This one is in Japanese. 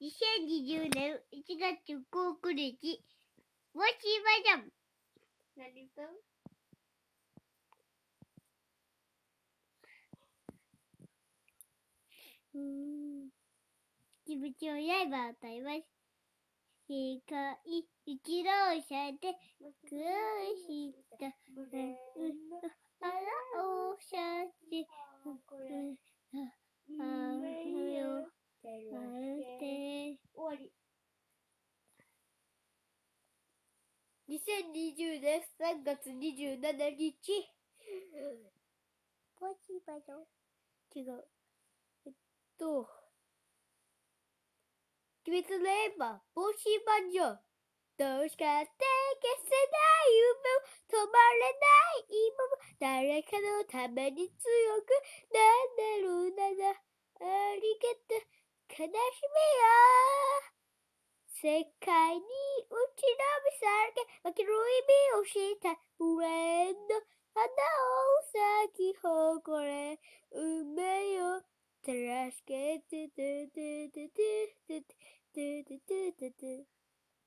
2020年1月9日、もしバジャン。何歌うん。気持ちを刃を歌います。世界一郎車で苦した腹をシャチああよ終わり2020年3月27日ポチバド違う。えっと鬼滅の刃帽子バージョン。どうしかって消せない夢を止まれない今も誰かのために強くなれるならありがとう。悲しみよ。世界に打ちる parque, maquinui biyoshita, uendo, anda o sa ki hokore, umeyo, trash, get,